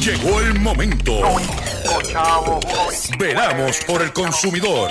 Llegó el momento. Veramos por el consumidor.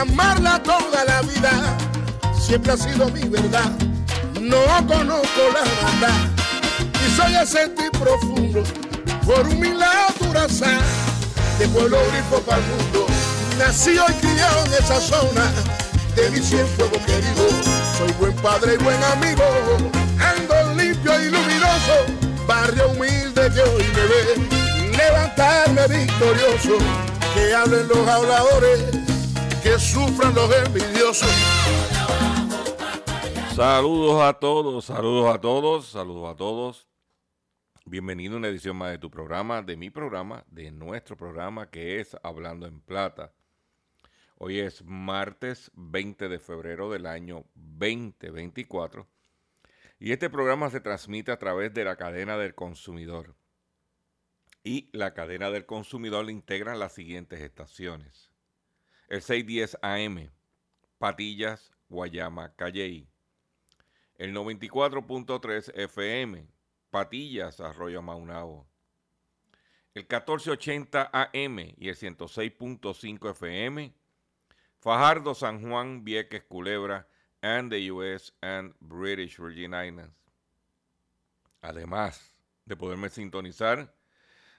Amarla toda la vida. Siempre ha sido mi verdad. No conozco la maldad y soy ese tipo profundo por milagro durazán de pueblo grifo para el mundo. Nacido y criado en esa zona de mi cienfuego querido. Soy buen padre y buen amigo, ando limpio y luminoso, barrio humilde que hoy me ve, levantarme victorioso, que hablen los habladores, que sufran los envidiosos. Saludos a todos, saludos a todos, saludos a todos. Bienvenido a una edición más de tu programa, de mi programa, de nuestro programa que es Hablando en Plata. Hoy es martes 20 de febrero del año 2024 y este programa se transmite a través de la cadena del consumidor. Y la cadena del consumidor le integran las siguientes estaciones. El 610 AM, Patillas, Guayama, Calley. El 94.3 FM, Patillas, Arroyo Maunao. El 1480 AM y el 106.5 FM, Fajardo, San Juan, Vieques, Culebra, and the US and British Virgin Islands. Además de poderme sintonizar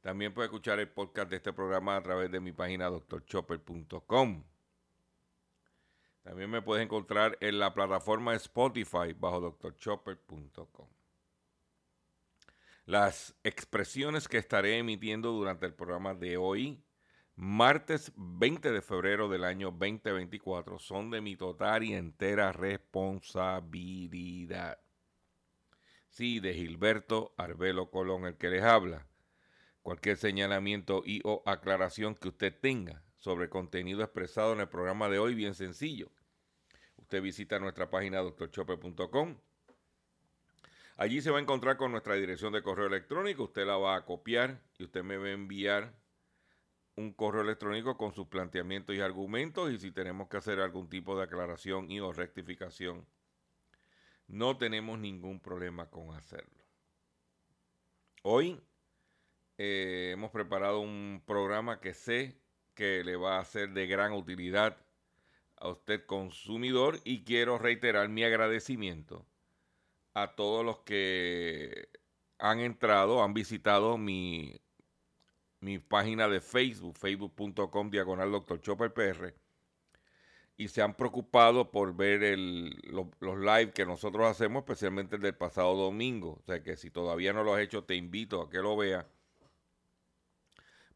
También puede escuchar el podcast de este programa a través de mi página drchopper.com. También me puedes encontrar en la plataforma Spotify bajo drchopper.com. Las expresiones que estaré emitiendo durante el programa de hoy, martes 20 de febrero del año 2024, son de mi total y entera responsabilidad. Sí, de Gilberto Arbelo Colón, el que les habla. Cualquier señalamiento y o aclaración que usted tenga sobre contenido expresado en el programa de hoy, bien sencillo. Usted visita nuestra página doctorchopper.com. Allí se va a encontrar con nuestra dirección de correo electrónico. Usted la va a copiar y usted me va a enviar un correo electrónico con sus planteamientos y argumentos y si tenemos que hacer algún tipo de aclaración y o rectificación, no tenemos ningún problema con hacerlo. Hoy eh, hemos preparado un programa que sé que le va a ser de gran utilidad a usted consumidor y quiero reiterar mi agradecimiento a todos los que han entrado, han visitado mi, mi página de Facebook, facebook.com diagonal Dr. Chopper y se han preocupado por ver los live que nosotros hacemos, especialmente el del pasado domingo. O sea que si todavía no lo has hecho, te invito a que lo veas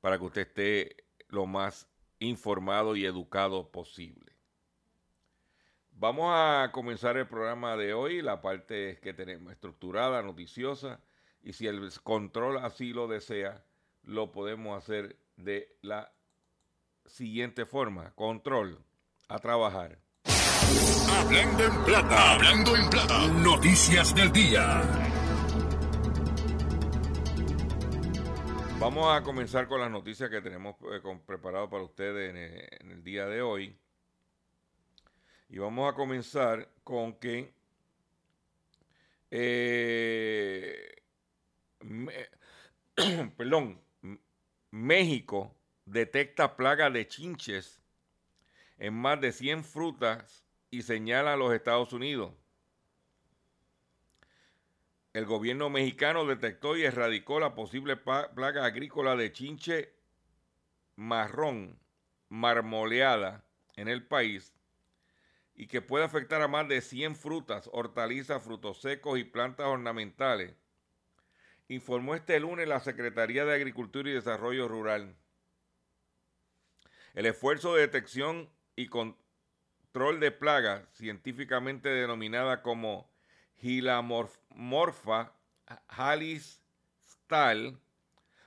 para que usted esté lo más informado y educado posible. Vamos a comenzar el programa de hoy, la parte que tenemos estructurada, noticiosa, y si el control así lo desea, lo podemos hacer de la siguiente forma. Control a trabajar. Hablando en plata, hablando en plata, noticias del día. Vamos a comenzar con las noticias que tenemos eh, preparado para ustedes en el, día de hoy. Y vamos a comenzar con que eh, perdón, México detecta plaga de chinches en más de 100 frutas y señala a los Estados Unidos. El gobierno mexicano detectó y erradicó la posible plaga agrícola de chinche marrón marmoleada en el país y que puede afectar a más de 100 frutas, hortalizas, frutos secos y plantas ornamentales, informó este lunes la Secretaría de Agricultura y Desarrollo Rural. El esfuerzo de detección y control de plagas, científicamente denominada como Gilamorfa halis stal,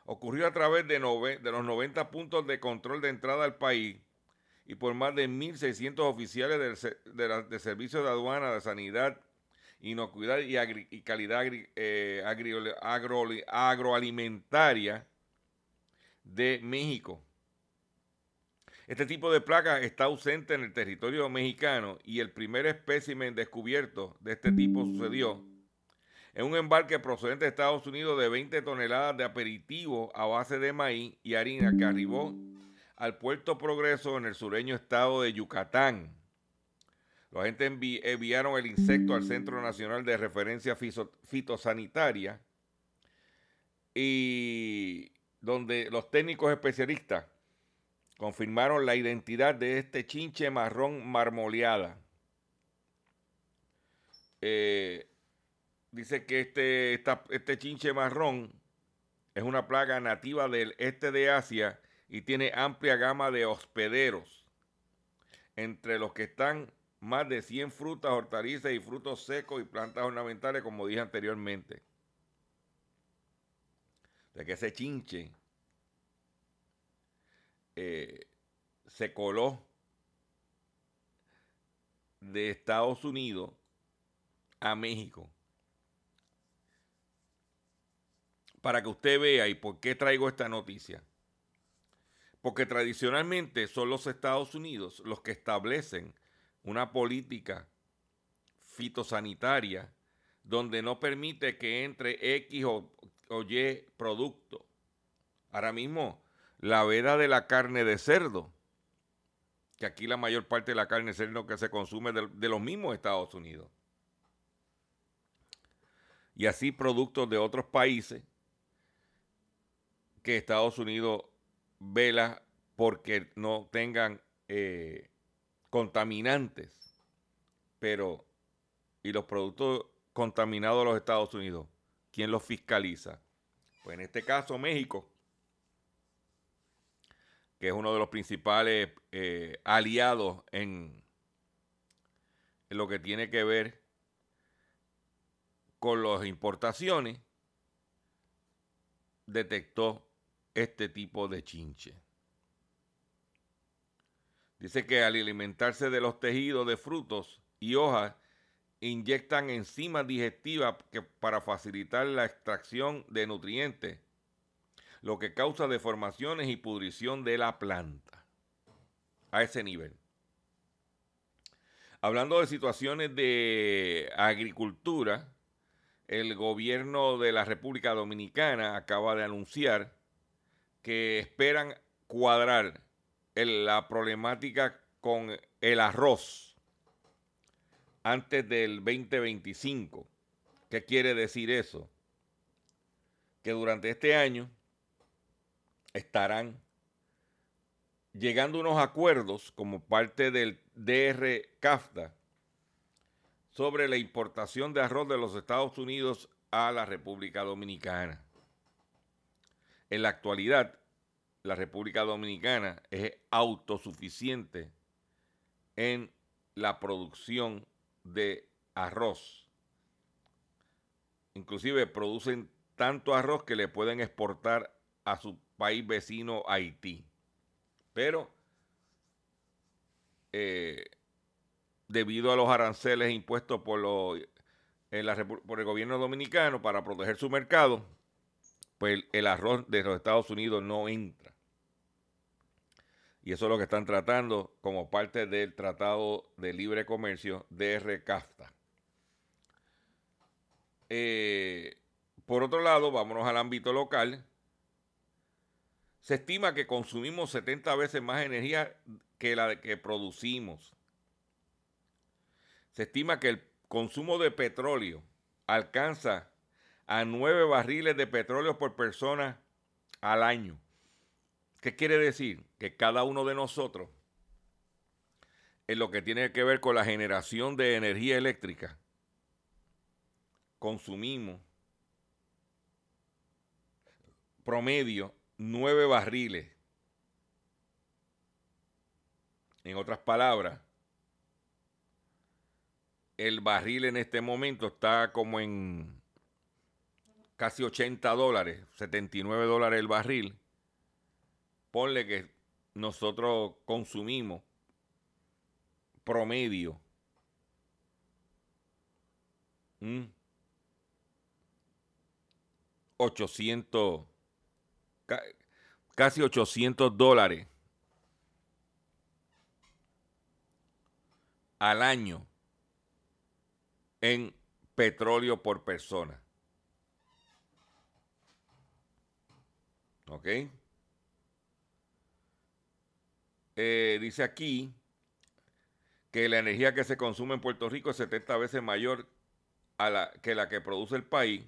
ocurrió a través de, de los 90 puntos de control de entrada al país y por más de 1.600 oficiales de, de, servicios de aduana, de sanidad, inocuidad y, y calidad eh, agroalimentaria de México. Este tipo de plaga está ausente en el territorio mexicano y el primer espécimen descubierto de este tipo sucedió en un embarque procedente de Estados Unidos de 20 toneladas de aperitivo a base de maíz y harina que arribó al puerto Progreso en el sureño estado de Yucatán. Los agentes enviaron el insecto al Centro Nacional de Referencia Fitosanitaria y donde los técnicos especialistas confirmaron la identidad de este chinche marrón marmoleada. Eh, dice que este, este chinche marrón es una plaga nativa del este de Asia y tiene amplia gama de hospederos, entre los que están más de 100 frutas, hortalizas y frutos secos y plantas ornamentales, como dije anteriormente. De que ese chinche eh, se coló de Estados Unidos a México. Para que usted vea y por qué traigo esta noticia. Porque tradicionalmente son los Estados Unidos los que establecen una política fitosanitaria donde no permite que entre X o, o Y producto. Ahora mismo la veda de la carne de cerdo, que aquí la mayor parte de la carne de cerdo que se consume de, los mismos Estados Unidos. Y así productos de otros países que Estados Unidos vela porque no tengan eh, contaminantes. Pero, ¿y los productos contaminados de los Estados Unidos? ¿Quién los fiscaliza? Pues en este caso México que es uno de los principales eh, aliados en, en, lo que tiene que ver con las importaciones, detectó este tipo de chinche. Dice que al alimentarse de los tejidos de frutos y hojas, inyectan enzimas digestivas que para facilitar la extracción de nutrientes lo que causa deformaciones y pudrición de la planta. A ese nivel. Hablando de situaciones de agricultura, el gobierno de la República Dominicana acaba de anunciar que esperan cuadrar la problemática con el arroz antes del 2025. ¿Qué quiere decir eso? Que durante este año estarán llegando unos acuerdos como parte del DR CAFTA sobre la importación de arroz de los Estados Unidos a la República Dominicana. En la actualidad, la República Dominicana es autosuficiente en la producción de arroz. Inclusive producen tanto arroz que le pueden exportar a su país vecino Haití. Pero eh, debido a los aranceles impuestos por, por el gobierno dominicano para proteger su mercado, pues el arroz de los Estados Unidos no entra. Y eso es lo que están tratando como parte del Tratado de Libre Comercio de CAFTA. Eh, por otro lado, vámonos al ámbito local. Se estima que consumimos 70 veces más energía que la que producimos. Se estima que el consumo de petróleo alcanza a 9 barriles de petróleo por persona al año. ¿Qué quiere decir? Que cada uno de nosotros, en lo que tiene que ver con la generación de energía eléctrica, consumimos promedio nueve barriles. En otras palabras, el barril en este momento está como en casi 80 dólares, 79 dólares el barril ponle que nosotros consumimos promedio 800, casi 800 dólares al año en petróleo por persona. ¿Ok? Eh, dice aquí que la energía que se consume en Puerto Rico es 70 veces mayor a la, que la que produce el país.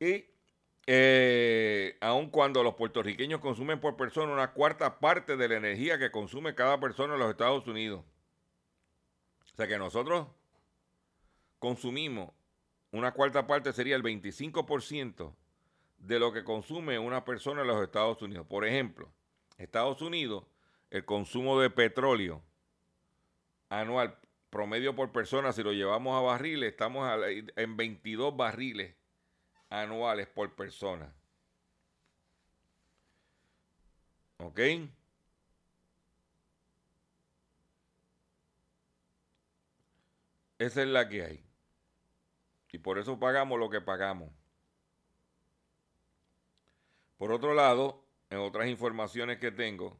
Y eh, aun cuando los puertorriqueños consumen por persona una cuarta parte de la energía que consume cada persona en los Estados Unidos. O sea que nosotros consumimos una cuarta parte sería el 25% de lo que consume una persona en los Estados Unidos. Por ejemplo, Estados Unidos, el consumo de petróleo anual promedio por persona, si lo llevamos a barriles, estamos en 22 barriles anuales por persona. ¿Ok? Esa es la que hay. Y por eso pagamos lo que pagamos. Por otro lado, en otras informaciones que tengo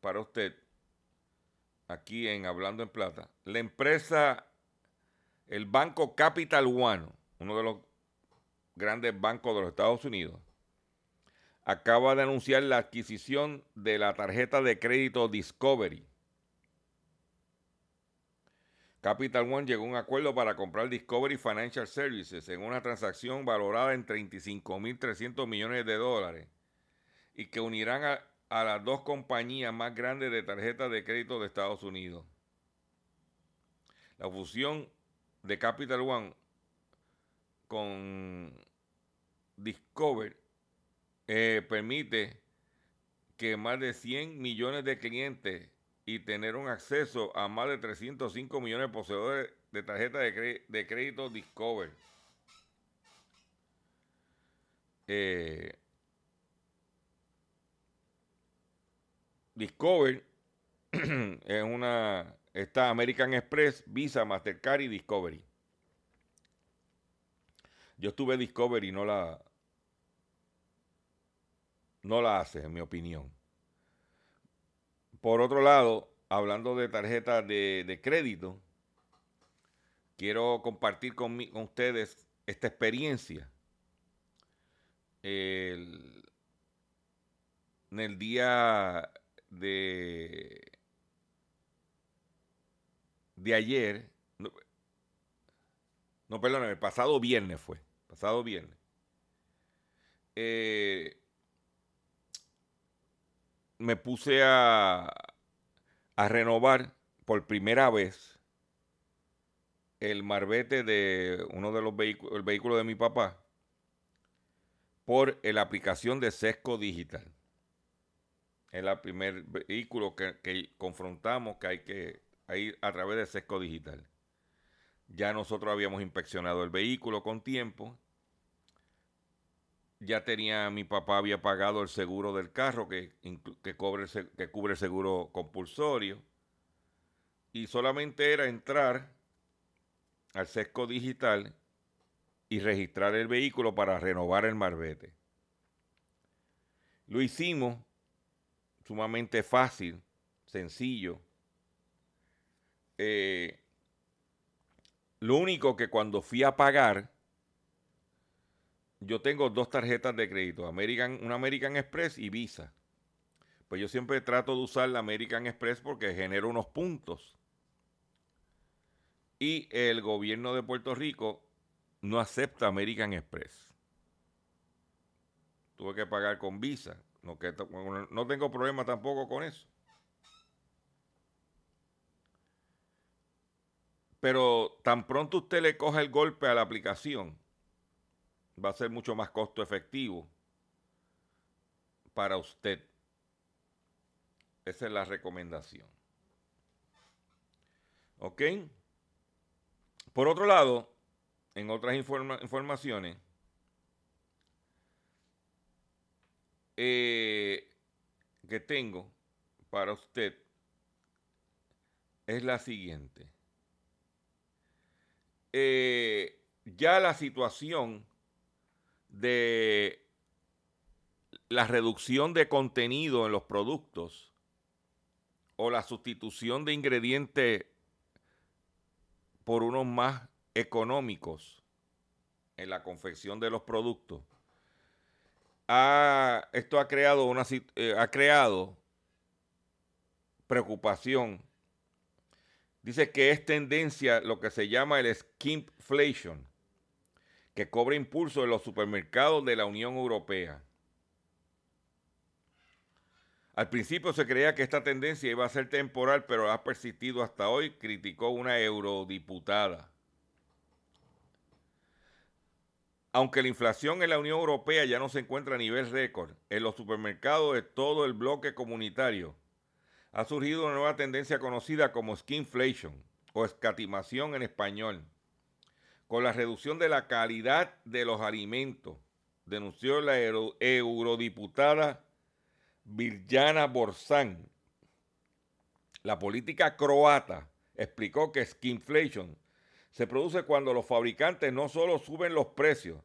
para usted, aquí en Hablando en Plata, la empresa, el banco Capital One, uno de los grandes bancos de los Estados Unidos, acaba de anunciar la adquisición de la tarjeta de crédito Discovery Capital One llegó a un acuerdo para comprar Discovery Financial Services en una transacción valorada en 35.300 millones de dólares y que unirán a, a, las dos compañías más grandes de tarjetas de crédito de Estados Unidos. La fusión de Capital One con Discover eh, permite que más de 100 millones de clientes y tener un acceso a más de 305 millones de poseedores de tarjeta de, crédito Discover. Eh, Discover es una está American Express, Visa, Mastercard y Discovery. Yo estuve Discovery no la no la hace, en mi opinión. Por otro lado, hablando de tarjetas de, crédito, quiero compartir con, ustedes esta experiencia. en el día de, de ayer, no, no perdón, el pasado viernes fue, pasado viernes. eh, me puse a, renovar por primera vez el marbete de uno de los vehículos, el vehículo de mi papá, por la aplicación de Sesco Digital. Es el primer vehículo que, confrontamos que hay que ir a través de Sesco Digital. Ya nosotros habíamos inspeccionado el vehículo con tiempo. Ya tenía, mi papá había pagado el seguro del carro que, que, que cubre el seguro compulsorio. Y solamente era entrar al sesco digital y registrar el vehículo para renovar el marbete. Lo hicimos sumamente fácil, sencillo. Eh, lo único que cuando fui a pagar, yo tengo dos tarjetas de crédito, American, una American Express y Visa. Pues yo siempre trato de usar la American Express porque genera unos puntos. Y el gobierno de Puerto Rico no acepta American Express. Tuve que pagar con Visa. No, tengo problema tampoco con eso. Pero tan pronto usted le coja el golpe a la aplicación, va a ser mucho más costo efectivo para usted. Esa es la recomendación. ¿Ok? Por otro lado, en otras informaciones, eh, que tengo para usted es la siguiente. Eh, ya la situación de la reducción de contenido en los productos o la sustitución de ingredientes por unos más económicos en la confección de los productos. esto ha creado, una, eh, ha creado preocupación Dice que es tendencia lo que se llama el skimpflation, que cobra impulso en los supermercados de la Unión Europea. Al principio se creía que esta tendencia iba a ser temporal, pero ha persistido hasta hoy, criticó una eurodiputada. Aunque la inflación en la Unión Europea ya no se encuentra a nivel récord, en los supermercados de todo el bloque comunitario ha surgido una nueva tendencia conocida como skinflation o escatimación en español, con la reducción de la calidad de los alimentos, denunció la eurodiputada Virjana Borzán. La política croata explicó que skinflation se produce cuando los fabricantes no solo suben los precios,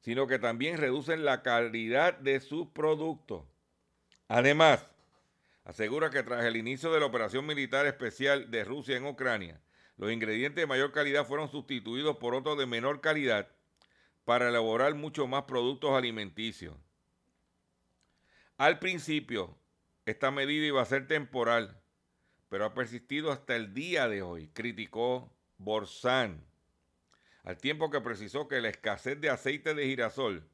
sino que también reducen la calidad de sus productos. Además, asegura que tras el inicio de la operación militar especial de Rusia en Ucrania, los ingredientes de mayor calidad fueron sustituidos por otros de menor calidad para elaborar muchos más productos alimenticios. Al principio, esta medida iba a ser temporal, pero ha persistido hasta el día de hoy, criticó Borzán, al tiempo que precisó que la escasez de aceite de girasol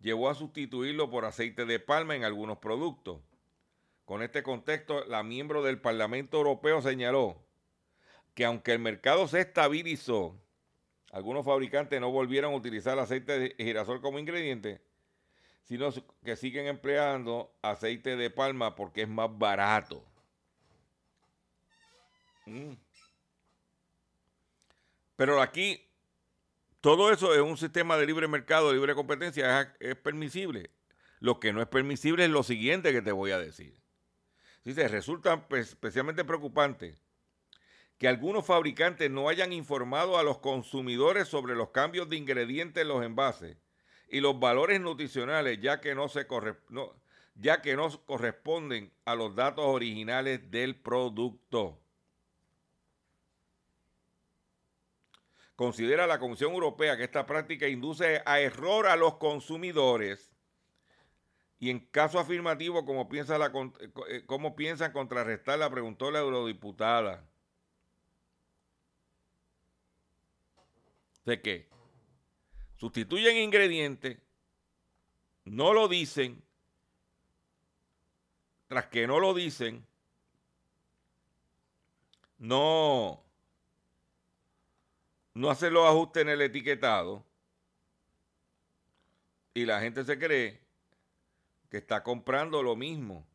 llevó a sustituirlo por aceite de palma en algunos productos con este contexto, la miembro del Parlamento Europeo señaló que aunque el mercado se estabilizó, algunos fabricantes no volvieron a utilizar aceite de girasol como ingrediente, sino que siguen empleando aceite de palma porque es más barato. Mm. Pero aquí, todo eso es un sistema de libre mercado, de libre competencia, es permisible. Lo que no es permisible es lo siguiente que te voy a decir. Dice, resulta especialmente preocupante que algunos fabricantes no hayan informado a los consumidores sobre los cambios de ingredientes en los envases y los valores nutricionales, ya que no, se ya que no corresponden a los datos originales del producto. Considera la Comisión Europea que esta práctica induce a error a los consumidores y en caso afirmativo, ¿cómo, piensa la, eh, eh, ¿cómo piensan contrarrestarla? Preguntó la eurodiputada. ¿De qué? Sustituyen ingredientes no lo dicen, tras que no lo dicen, no, no hacen los ajustes en el etiquetado y la gente se cree que está comprando lo mismo.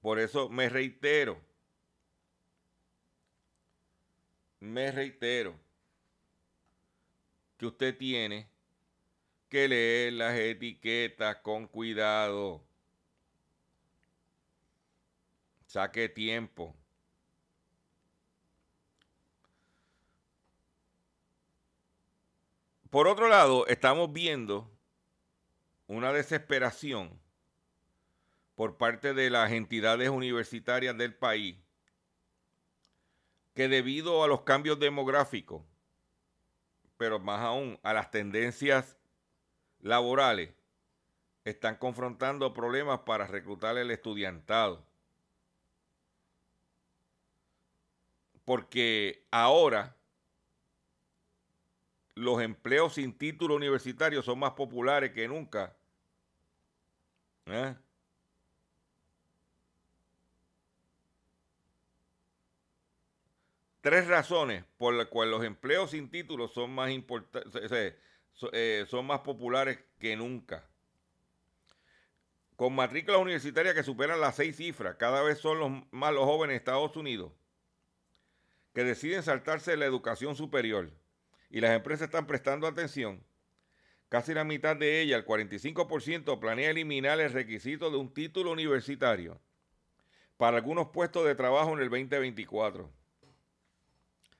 Por eso me reitero, me reitero que usted tiene que leer las etiquetas con cuidado. Saque tiempo. Por otro lado, estamos viendo una desesperación por parte de las entidades universitarias del país que debido a los cambios demográficos, pero más aún a las tendencias laborales, están confrontando problemas para reclutar el estudiantado. Porque ahora los empleos sin título universitario son más populares que nunca. ¿Eh? Tres razones por las cuales los empleos sin título son más importantes, eh, son más populares que nunca. Con matrículas universitarias que superan las seis cifras, cada vez son los, más los jóvenes de Estados Unidos que deciden saltarse la educación superior y las empresas están prestando atención, casi la mitad de ellas, el 45%, planea eliminar el requisito de un título universitario para algunos puestos de trabajo en el 2024.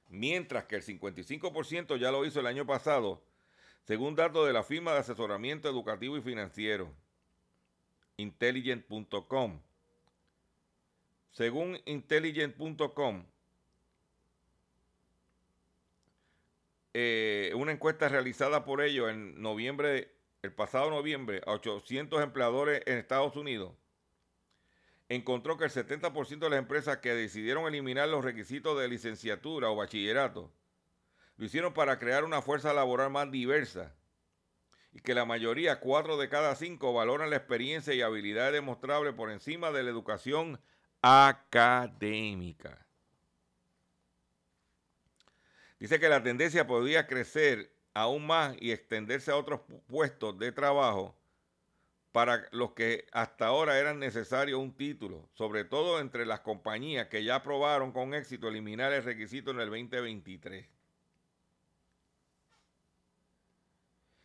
Mientras que el 55% ya lo hizo el año pasado, según datos de la firma de asesoramiento educativo y financiero, intelligent.com. Según intelligent.com, Eh, una encuesta realizada por ellos en noviembre, el pasado noviembre, a 800 empleadores en Estados Unidos, encontró que el 70% de las empresas que decidieron eliminar los requisitos de licenciatura o bachillerato lo hicieron para crear una fuerza laboral más diversa y que la mayoría, cuatro de cada cinco, valoran la experiencia y habilidades demostrables por encima de la educación académica. Dice que la tendencia podría crecer aún más y extenderse a otros puestos de trabajo para los que hasta ahora eran necesarios un título, sobre todo entre las compañías que ya aprobaron con éxito eliminar el requisito en el 2023.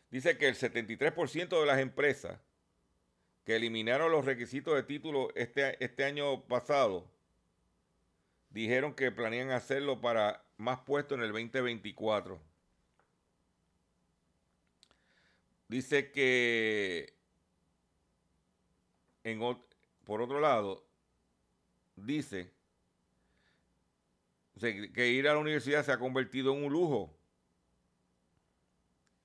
Dice que el 73% de las empresas que eliminaron los requisitos de título este, este año pasado dijeron que planean hacerlo para más puestos en el 2024. Dice que, por otro lado, dice que ir a la universidad se ha convertido en un lujo.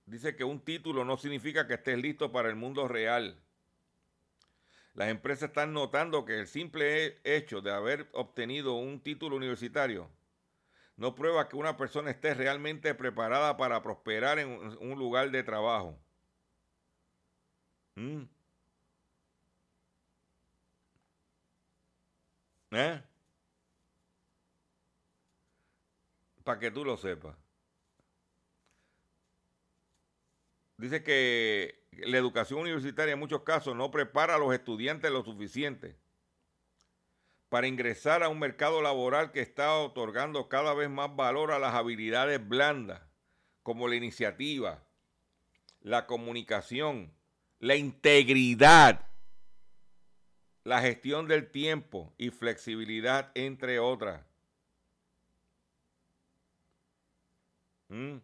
Dice que un título no significa que estés listo para el mundo real. Las empresas están notando que el simple hecho de haber obtenido un título universitario no prueba que una persona esté realmente preparada para prosperar en un lugar de trabajo. ¿Mm? ¿Eh? Para que tú lo sepas. Dice que la educación universitaria en muchos casos no prepara a los estudiantes lo suficiente para ingresar a un mercado laboral que está otorgando cada vez más valor a las habilidades blandas, como la iniciativa, la comunicación, la integridad, la gestión del tiempo y flexibilidad, entre otras. ¿Mm?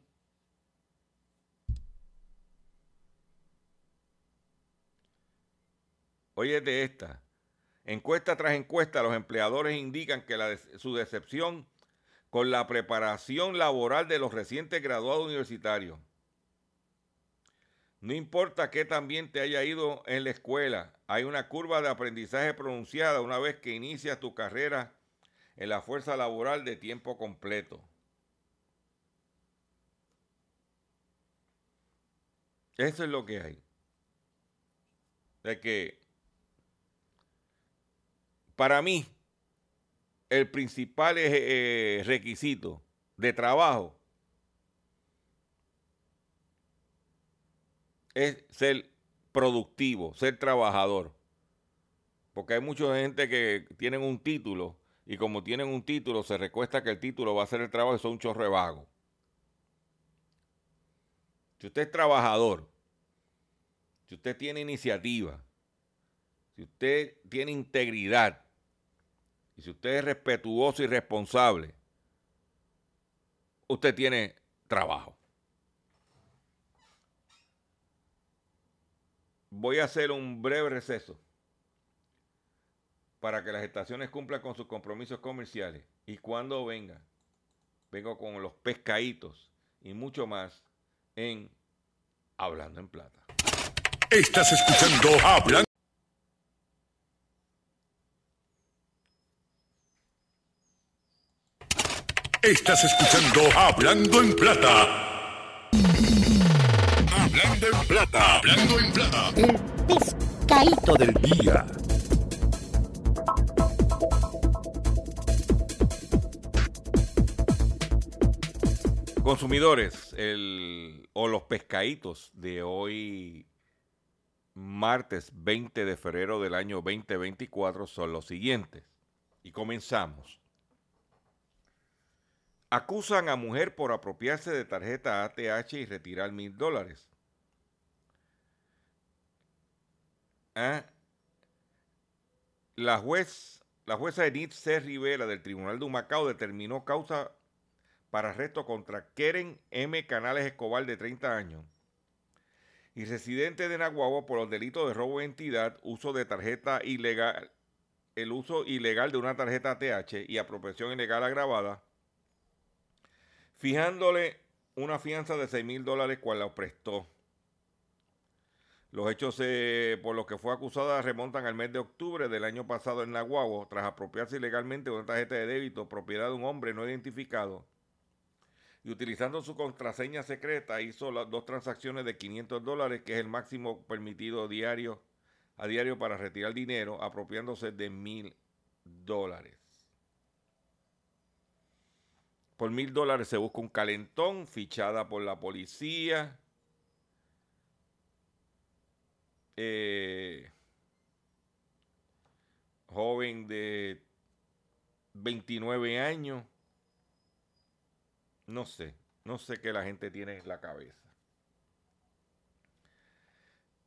Oye de esta. Encuesta tras encuesta, los empleadores indican que su decepción con la preparación laboral de los recientes graduados universitarios. No importa qué también te haya ido en la escuela, hay una curva de aprendizaje pronunciada una vez que inicias tu carrera en la fuerza laboral de tiempo completo. Eso es lo que hay. De que para mí el principal eh, requisito de trabajo es ser productivo, ser trabajador. Porque hay mucha gente que tienen un título y como tienen un título se recuesta que el título va a hacer el trabajo y son un chorre vago. Si usted es trabajador, si usted tiene iniciativa, si usted tiene integridad y si usted es respetuoso y responsable, usted tiene trabajo. Voy a hacer un breve receso para que las estaciones cumplan con sus compromisos comerciales. Y cuando venga, vengo con los pescaditos y mucho más en Hablando en Plata. Estás escuchando Hablando. Estás escuchando Hablando en Plata. En plata, hablando en plata. El pescadito del día. Consumidores, el, o los pescaditos de hoy, martes 20 de febrero del año 2024, son los siguientes. Y comenzamos. Acusan a mujer por apropiarse de tarjeta ATH y retirar mil dólares. ¿Ah? La, juez, la jueza Enid C. Rivera del Tribunal de Humacao determinó causa para arresto contra Keren M. Canales Escobar de 30 años y residente de Naguagua por los delitos de robo de entidad, uso de tarjeta ilegal, el uso ilegal de una tarjeta ATH y apropiación ilegal agravada, fijándole una fianza de 6 mil dólares cual la prestó. Los hechos eh, por los que fue acusada remontan al mes de octubre del año pasado en Naguabo, tras apropiarse ilegalmente una tarjeta de débito propiedad de un hombre no identificado. Y utilizando su contraseña secreta hizo dos transacciones de 500 dólares, que es el máximo permitido diario a diario para retirar dinero, apropiándose de mil dólares. Por mil dólares se busca un calentón, fichada por la policía eh, joven de 29 años. No sé, no sé qué la gente tiene en la cabeza.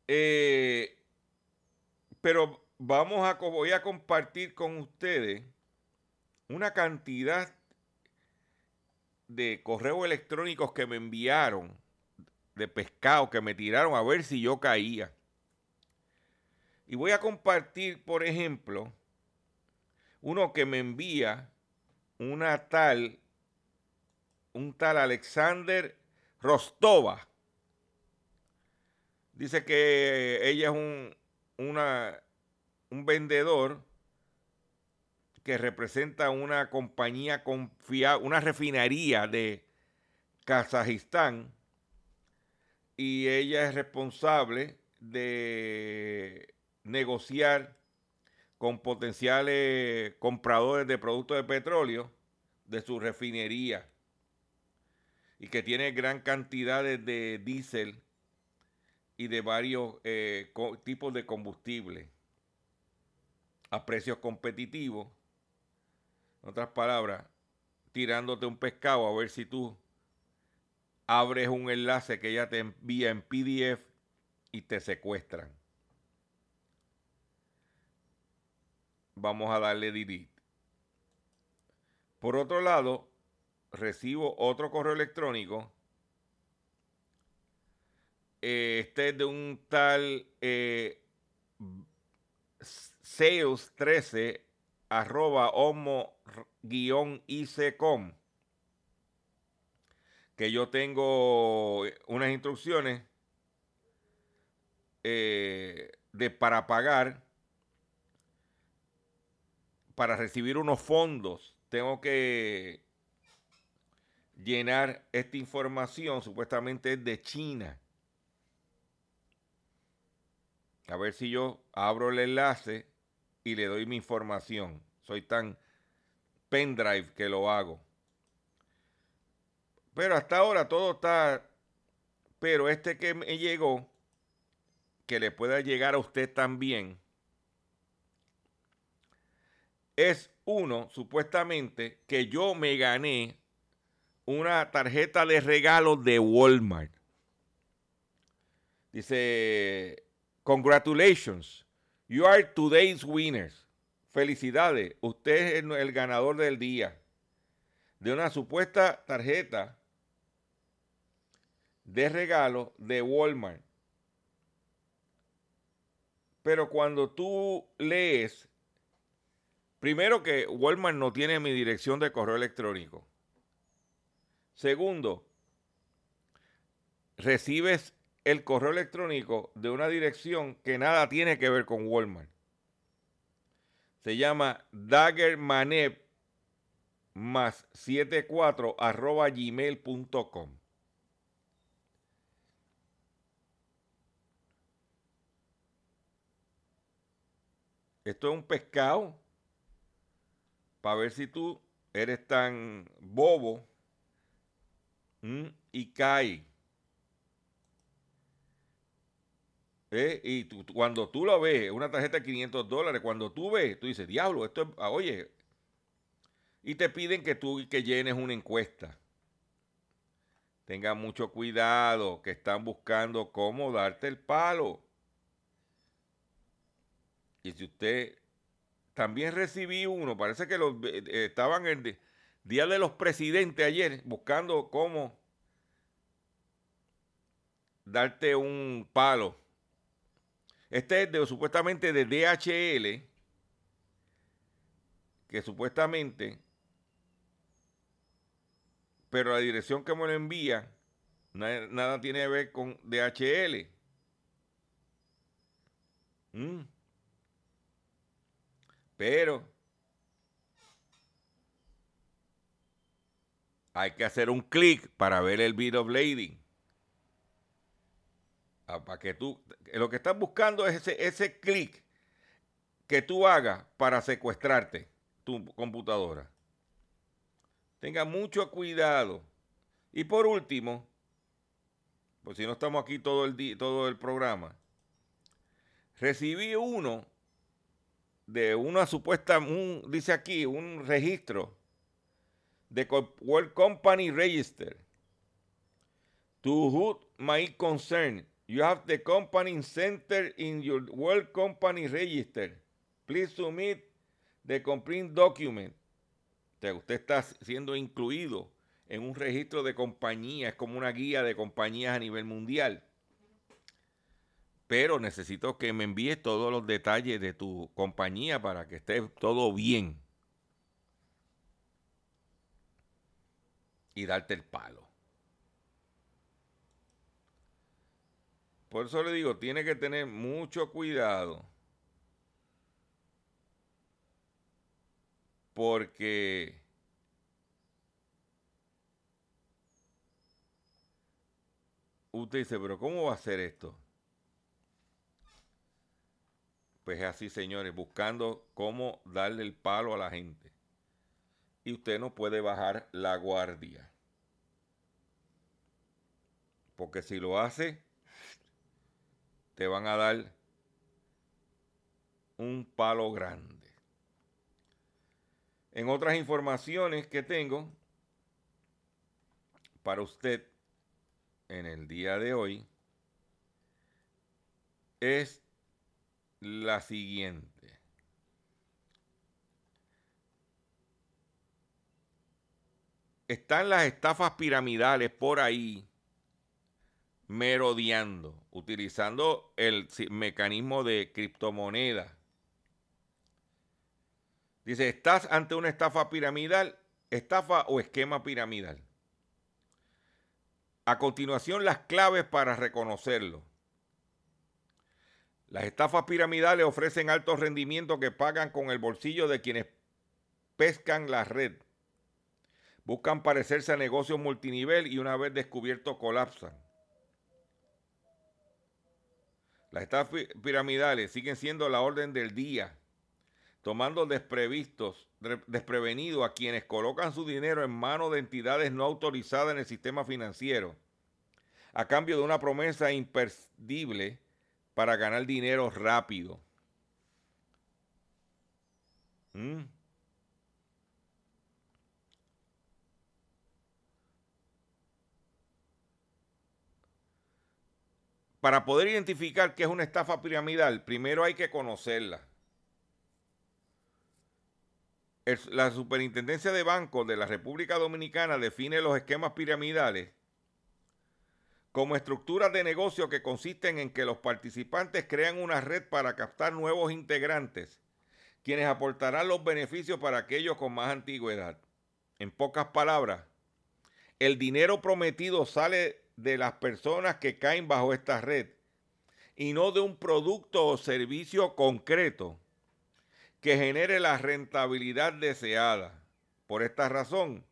Eh, pero vamos a, voy a compartir con ustedes una cantidad de correos electrónicos que me enviaron de pescado que me tiraron a ver si yo caía. Y voy a compartir, por ejemplo, uno que me envía una tal, un tal Alexander Rostova. Dice que ella es un, una, un vendedor que representa una compañía confiable, una refinería de Kazajistán, y ella es responsable de negociar con potenciales compradores de productos de petróleo de su refinería y que tiene gran cantidad de diésel y de varios eh, tipos de combustible a precios competitivos. En otras palabras, tirándote un pescado a ver si tú abres un enlace que ella te envía en PDF y te secuestran. Vamos a darle delete. Por otro lado, recibo otro correo electrónico. Eh, este es de un tal eh, sales13 arroba homo guion icom que yo tengo unas instrucciones eh, de para pagar para recibir unos fondos tengo que llenar esta información, supuestamente es de China. A ver si yo abro el enlace y le doy mi información. Soy tan pendrive que lo hago. Pero hasta ahora todo está... Pero este que me llegó, que le pueda llegar a usted también, es uno, supuestamente, que yo me gané una tarjeta de regalo de Walmart. Dice, congratulations, you are today's winners. Felicidades, usted es el ganador del día de una supuesta tarjeta de regalo de Walmart. Pero cuando tú lees, primero que Walmart no tiene mi dirección de correo electrónico. Segundo, recibes el correo electrónico de una dirección que nada tiene que ver con Walmart. Se llama daggermanep más 74 arroba gmail.com. Esto es un pescado para ver si tú eres tan bobo y cae. ¿Eh? Y cuando tú lo ves, una tarjeta de 500 dólares, cuando tú ves, tú dices, diablo, esto es, ah, oye, y te piden que tú que llenes una encuesta. Tenga mucho cuidado, que están buscando cómo darte el palo. Y si usted también recibí uno, parece que los, eh, estaban en, Día de los Presidentes ayer, buscando cómo darte un palo. Este es de, supuestamente de DHL, que supuestamente, pero la dirección que me lo envía, nada, tiene que ver con DHL. Mm. Pero hay que hacer un clic para ver el video blading. Ah, para que tú, lo que estás buscando es ese, ese clic que tú hagas para secuestrarte tu computadora. Tenga mucho cuidado. Y por último, por si no estamos aquí todo el día, todo el programa, recibí uno de una supuesta, un, dice aquí, un registro the World Company Register. To whom my concern, you have the company center in your World Company Register. Please submit the complete document. usted está siendo incluido en un registro de compañías, como una guía de compañías a nivel mundial. Pero necesito que me envíes todos los detalles de tu compañía para que esté todo bien. y darte el palo. Por eso le digo, tiene que tener mucho cuidado. Porque usted dice, pero ¿cómo va a ser esto? Pues así, señores, buscando cómo darle el palo a la gente y usted no puede bajar la guardia. Porque si lo hace, te van a dar un palo grande. En otras informaciones que tengo para usted en el día de hoy es la siguiente. están las estafas piramidales por ahí merodeando, utilizando el mecanismo de criptomoneda. Dice, ¿estás ante una estafa piramidal, estafa o esquema piramidal? A continuación, las claves para reconocerlo. Las estafas piramidales ofrecen altos rendimientos que pagan con el bolsillo de quienes pescan la red. Buscan parecerse a negocios multinivel y una vez descubierto colapsan. Las estafas piramidales siguen siendo la orden del día, tomando desprevistos, desprevenidos a quienes colocan su dinero en manos de entidades no autorizadas en el sistema financiero, a cambio de una promesa imperdible para ganar dinero rápido. ¿Mm? Para poder identificar qué es una estafa piramidal, primero hay que conocerla. la Superintendencia de Bancos de la República Dominicana define los esquemas piramidales como estructuras de negocio que consisten en que los participantes crean una red para captar nuevos integrantes, quienes aportarán los beneficios para aquellos con más antigüedad. En pocas palabras, el dinero prometido sale de las personas que caen bajo esta red y no de un producto o servicio concreto que genere la rentabilidad deseada. Por esta razón,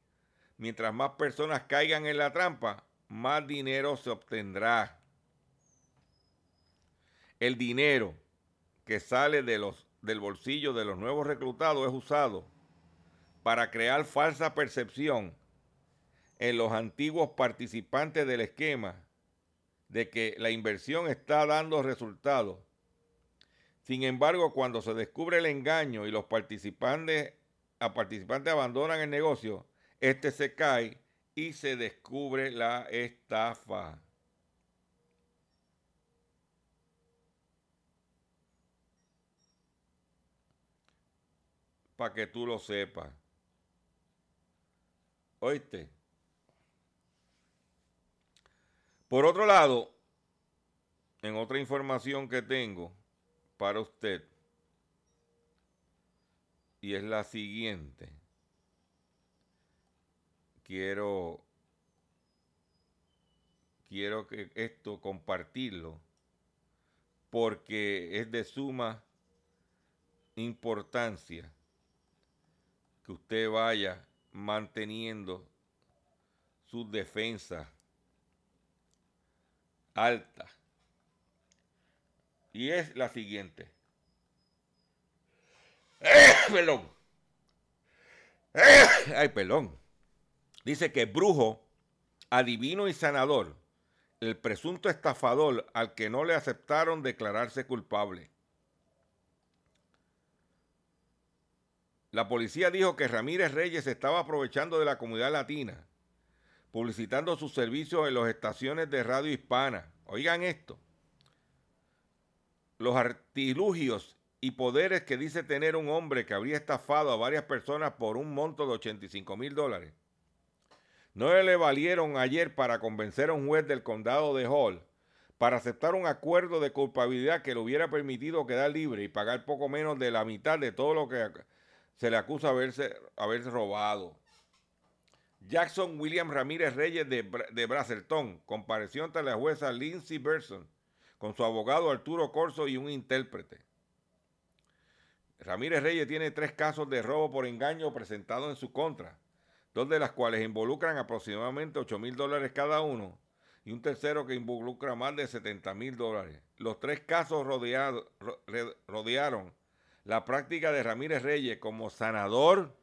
mientras más personas caigan en la trampa, más dinero se obtendrá. El dinero que sale de los, del bolsillo de los nuevos reclutados es usado para crear falsa percepción en los antiguos participantes del esquema de que la inversión está dando resultados. Sin embargo, cuando se descubre el engaño y los participantes, a participantes abandonan el negocio, este se cae y se descubre la estafa. Para que tú lo sepas. ¿Oíste? Por otro lado, en otra información que tengo para usted, y es la siguiente, quiero, quiero que esto compartirlo porque es de suma importancia que usted vaya manteniendo su defensa alta. Y es la siguiente. ¡Eh! Perdón. ¡Eh! Ay, perdón. Dice que brujo, adivino y sanador, el presunto estafador al que no le aceptaron declararse culpable. La policía dijo que Ramírez Reyes estaba aprovechando de la comunidad latina publicitando sus servicios en las estaciones de radio hispana. Oigan esto. Los artilugios y poderes que dice tener un hombre que habría estafado a varias personas por un monto de 85 mil dólares no le valieron ayer para convencer a un juez del condado de Hall para aceptar un acuerdo de culpabilidad que le hubiera permitido quedar libre y pagar poco menos de la mitad de todo lo que se le acusa haberse, haberse robado. Jackson William Ramírez Reyes de, de compareció ante la jueza Lindsay Berson con su abogado Arturo Corso y un intérprete. Ramírez Reyes tiene tres casos de robo por engaño presentados en su contra, dos de las cuales involucran aproximadamente 8 mil dólares cada uno y un tercero que involucra más de 70 mil dólares. Los tres casos rodearon la práctica de Ramírez Reyes como sanador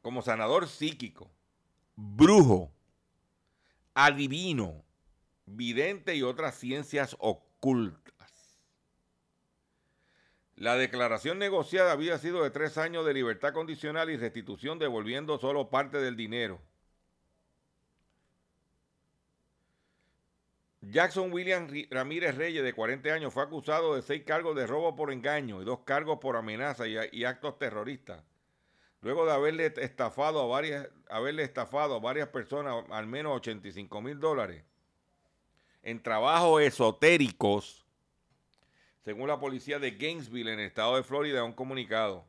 como sanador psíquico, brujo, adivino, vidente y otras ciencias ocultas. La declaración negociada había sido de tres años de libertad condicional y restitución devolviendo solo parte del dinero. Jackson William Ramírez Reyes, de 40 años, fue acusado de seis cargos de robo por engaño y dos cargos por amenaza y, actos terroristas luego de haberle estafado a varias, haberle estafado a varias personas al menos 85 mil dólares en trabajos esotéricos, según la policía de Gainesville en el estado de Florida, un comunicado.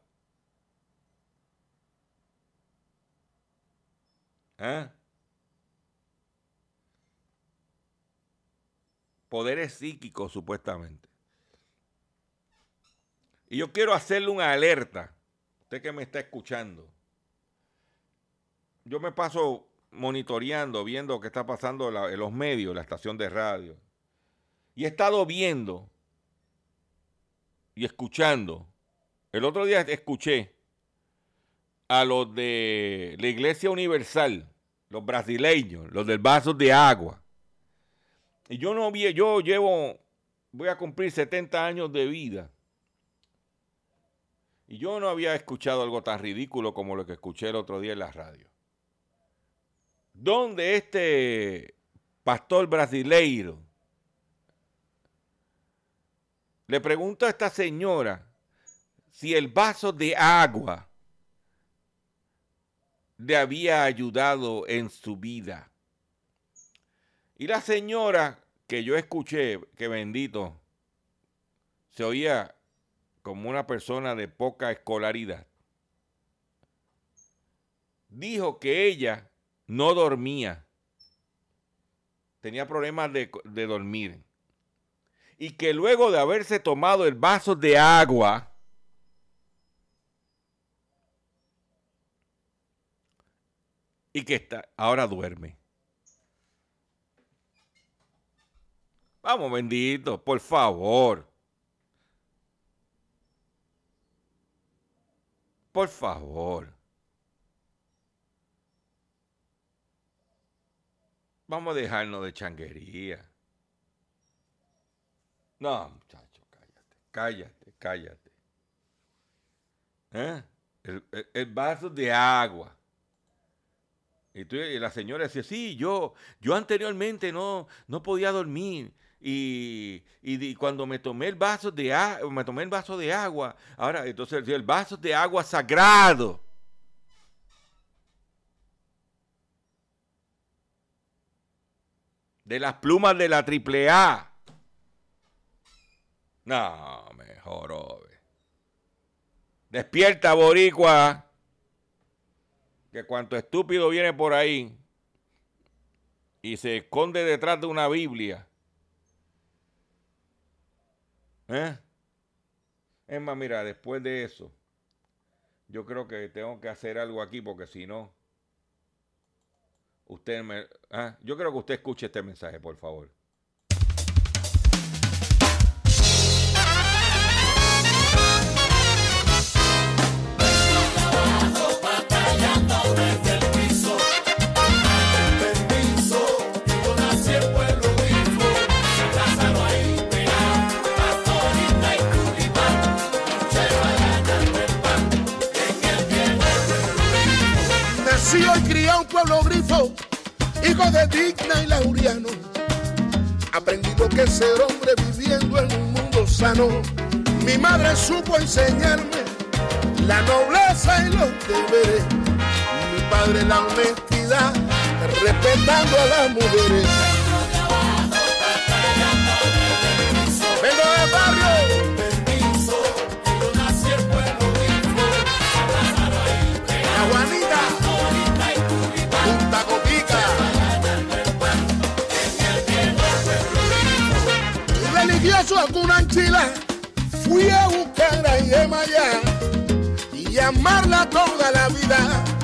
¿Ah? Poderes psíquicos, supuestamente. Y yo quiero hacerle una alerta usted que me está escuchando, yo me paso monitoreando, viendo qué está pasando en los medios, la estación de radio. Y he estado viendo y escuchando. El otro día escuché a los de la Iglesia Universal, los brasileños, los del vaso de agua. Y yo no vi, yo llevo, voy a cumplir 70 años de vida. Y yo no había escuchado algo tan ridículo como lo que escuché el otro día en la radio. Donde este pastor brasileiro le pregunta a esta señora si el vaso de agua le había ayudado en su vida. Y la señora que yo escuché, que bendito, se oía como una persona de poca escolaridad, dijo que ella no dormía, tenía problemas de, de dormir, y que luego de haberse tomado el vaso de agua, y que está, ahora duerme. Vamos, bendito, por favor. Por favor. Vamos a dejarnos de changuería. No, muchacho, cállate, cállate, cállate. ¿Eh? El, vaso de agua y, la señora decía, sí, yo, yo anteriormente no, no podía dormir. Y, y, cuando me tomé el vaso de me tomé el vaso de agua, ahora entonces el vaso de agua sagrado. De las plumas de la triple A. No, mejor, Despierta, boricua que cuanto estúpido viene por ahí y se esconde detrás de una Biblia. ¿Eh? Es más, mira, después de eso, yo creo que tengo que hacer algo aquí porque si no, usted me... ¿ah? Yo creo que usted escuche este mensaje, por favor. Hijo de Digna y Lauriano. Aprendí lo que ser hombre viviendo en un mundo sano. Mi madre supo enseñarme la nobleza y los deberes. Padre la honestidad, respetando a las mujeres. Vengo del barrio religioso alguna anchila, fui a buscar a Yemaya y amarla toda la vida.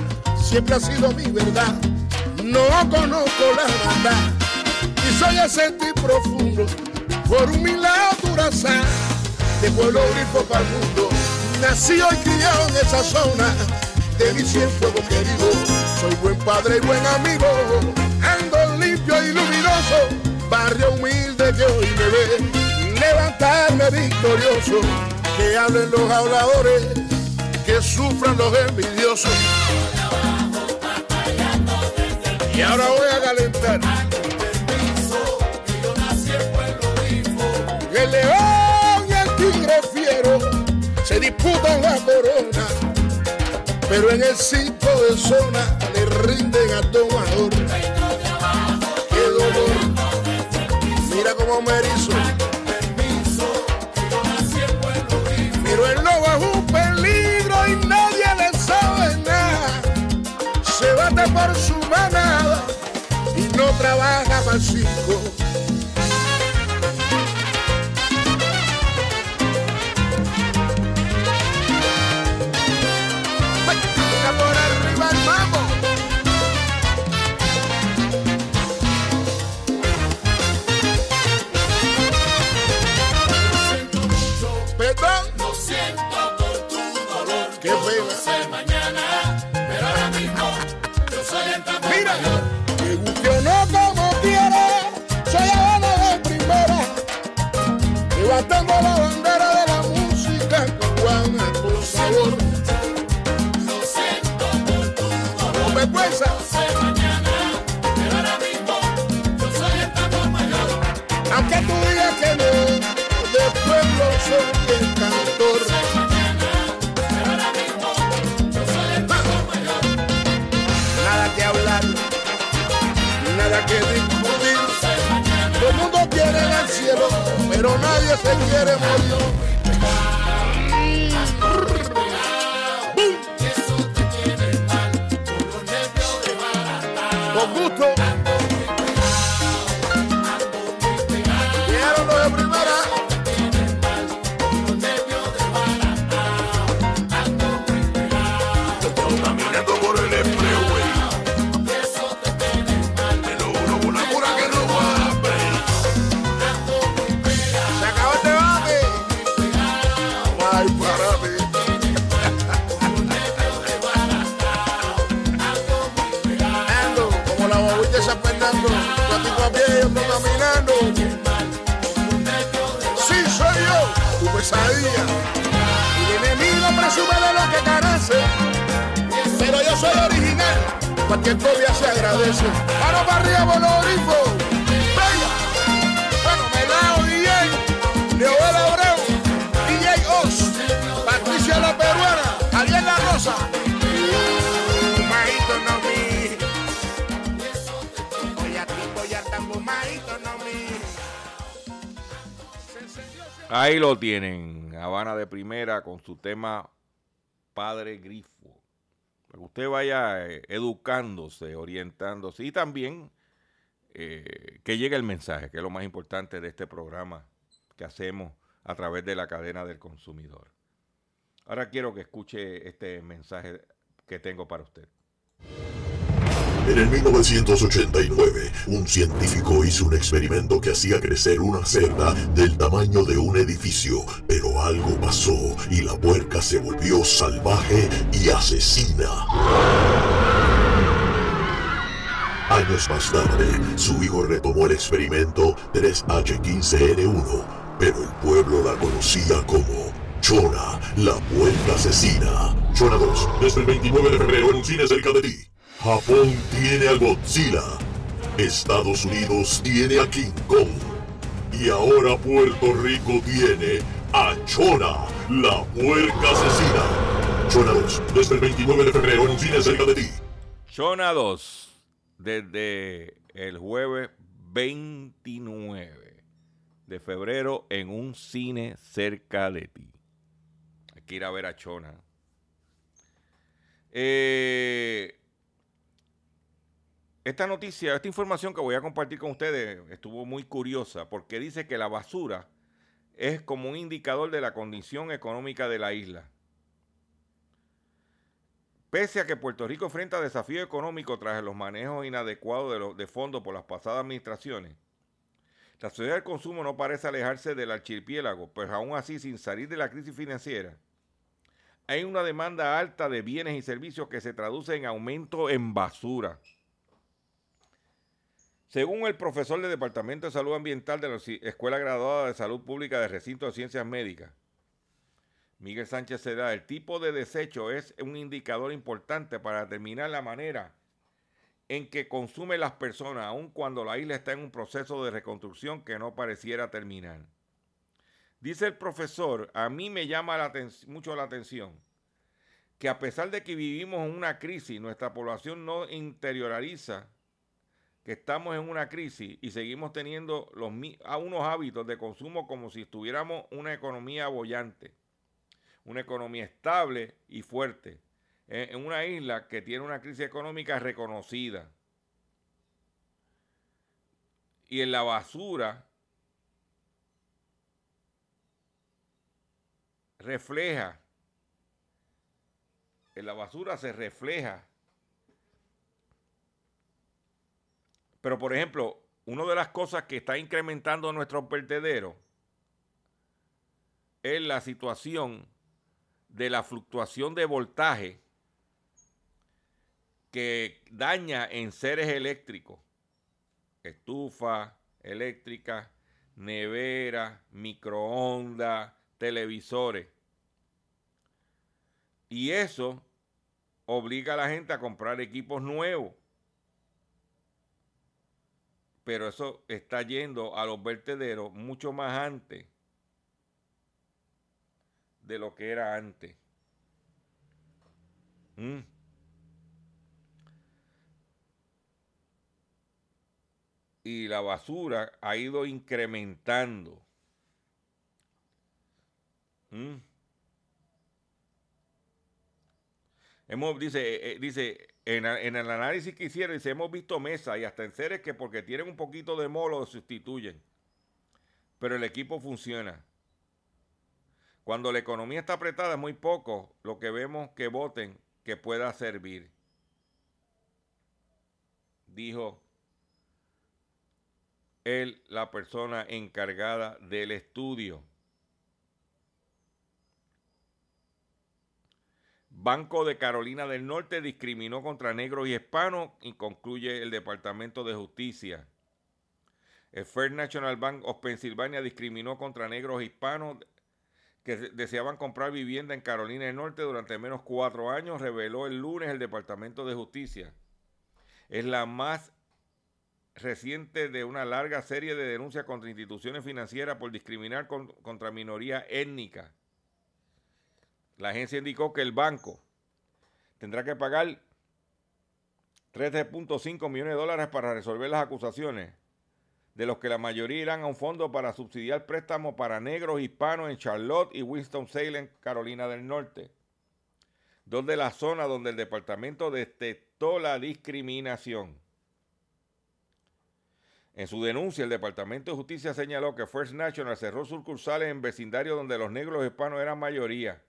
Siempre ha sido mi verdad, no conozco la verdad y soy ese sentir profundo por un milagro duraza de pueblo grifo para el mundo. Nací y criado en esa zona de mi fuego querido. Soy buen padre y buen amigo, ando limpio y luminoso barrio humilde que hoy me ve, levantarme victorioso, que hablen los habladores, que sufran los envidiosos. Y ahora voy a calentar. El león y el tigre fiero se disputan la corona, pero en el cinco de zona le rinden a tomador. Qué dolor mira cómo me erizo. Pero el lobo es un peligro y nadie le sabe nada. Se bate por su y no trabaja agradece. Mano para arriba, Bologrifo. Venga. Bueno, Melao DJ, Leoel Abreu, DJ Oz, Patricia la Peruana, Ariel La Rosa. Ahí lo tienen, Habana de Primera con su tema Padre Grifo. Usted vaya eh, educándose, orientándose y también eh, que llegue el mensaje, que es lo más importante de este programa que hacemos a través de la cadena del consumidor. Ahora quiero que escuche este mensaje que tengo para usted. En el 1989, un científico hizo un experimento que hacía crecer una cerda del tamaño de un edificio, pero algo pasó y la puerca se volvió salvaje y asesina. Años más tarde, su hijo retomó el experimento 3H15N1, pero el pueblo la conocía como Chona, la puerca asesina. Chona 2, desde el 29 de febrero en un cine cerca de ti. Japón tiene a Godzilla. Estados Unidos tiene a King Kong. Y ahora Puerto Rico tiene a Chona, la puerca asesina. Chona 2, desde el 29 de febrero en un cine cerca de ti. Chona 2, desde el jueves 29 de febrero en un cine cerca de ti. Hay que ir a ver a Chona. Eh, esta noticia, esta información que voy a compartir con ustedes estuvo muy curiosa porque dice que la basura es como un indicador de la condición económica de la isla. Pese a que Puerto Rico enfrenta desafíos económicos tras los manejos inadecuados de, fondos por las pasadas administraciones, la sociedad del consumo no parece alejarse del archipiélago, pues aún así, sin salir de la crisis financiera, hay una demanda alta de bienes y servicios que se traduce en aumento en basura. Según el profesor del Departamento de Salud Ambiental de la Escuela Graduada de Salud Pública de Recinto de Ciencias Médicas, Miguel Sánchez Seda, el tipo de desecho es un indicador importante para determinar la manera en que consumen las personas, aun cuando la isla está en un proceso de reconstrucción que no pareciera terminar. Dice el profesor, a mí me llama mucho la atención que a pesar de que vivimos una crisis, nuestra población no interioriza que estamos en una crisis y seguimos teniendo a unos hábitos de consumo como si estuviéramos una economía bollante una economía estable y fuerte, en en una isla que tiene una crisis económica reconocida. Y en la basura refleja, en la basura se refleja. Pero por ejemplo, una de las cosas que está incrementando nuestros vertederos es la situación de la fluctuación de voltaje que daña en seres eléctricos, estufa eléctrica, nevera, microondas, televisores. Y eso obliga a la gente a comprar equipos nuevos. Pero eso está yendo a los vertederos mucho más antes de lo que era antes. Mm. y la basura ha ido incrementando. ¿Mm? Dice, eh, eh, dice en, el análisis que hicieron, dice, hemos visto mesas y hasta en seres que porque tienen un poquito de molo lo sustituyen. Pero el equipo funciona. Cuando la economía está apretada es muy poco lo que vemos que voten que pueda servir. Dijo él, la persona encargada del estudio. Banco de Carolina del Norte discriminó contra negros y hispanos y concluye el Departamento de Justicia. El First National Bank of Pennsylvania discriminó contra negros e hispanos que deseaban comprar vivienda en Carolina del Norte durante menos cuatro años, reveló el lunes el Departamento de Justicia. Es la más reciente de una larga serie de denuncias contra instituciones financieras por discriminar contra minoría étnica. La agencia indicó que el banco tendrá que pagar 13.5 millones de dólares para resolver las acusaciones, de los que la mayoría irán a un fondo para subsidiar préstamos para negros hispanos en Charlotte y Winston-Salem, Carolina del Norte, dos de las zonas donde el departamento detectó la discriminación. En su denuncia, el Departamento de Justicia señaló que First National cerró sucursales en vecindarios donde los negros hispanos eran mayoría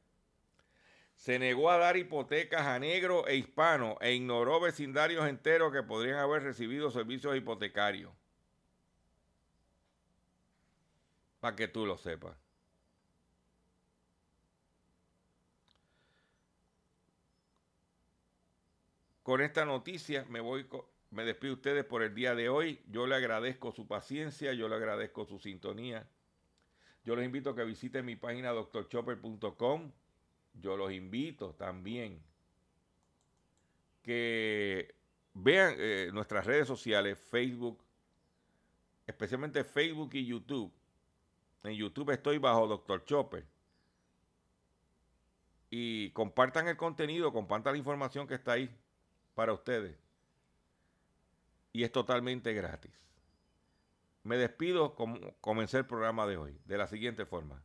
se negó a dar hipotecas a negros e hispanos e ignoró vecindarios enteros que podrían haber recibido servicios hipotecarios. Para que tú lo sepas. Con esta noticia me voy, me despido de ustedes por el día de hoy. Yo le agradezco su paciencia, yo le agradezco su sintonía. Yo les invito a que visiten mi página doctorchopper.com yo los invito también que vean eh, nuestras redes sociales, Facebook, especialmente Facebook y YouTube. En YouTube estoy bajo Dr. Chopper. Y compartan el contenido, compartan la información que está ahí para ustedes. Y es totalmente gratis. Me despido como comencé el programa de hoy, de la siguiente forma.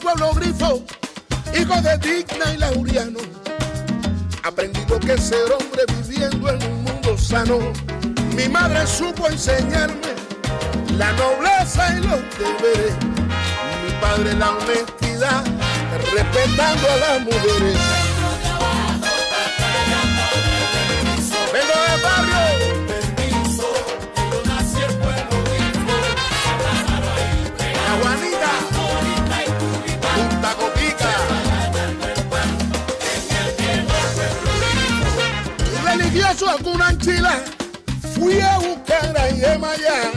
Pueblo grifo, hijo de Digna y Lauriano. Aprendido que ser hombre viviendo en un mundo sano. Mi madre supo enseñarme la nobleza y los deberes. Mi padre la honestidad, respetando a las mujeres. Vengo de barrio religioso alguna anchila, fui a buscar a Yemaya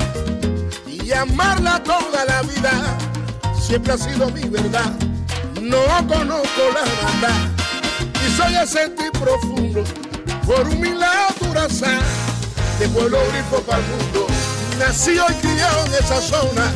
y amarla toda la vida. Siempre ha sido mi verdad, no conozco la verdad. Y soy ese tipo profundo por un milagro de pueblo grifo para el mundo. Nací y criado en esa zona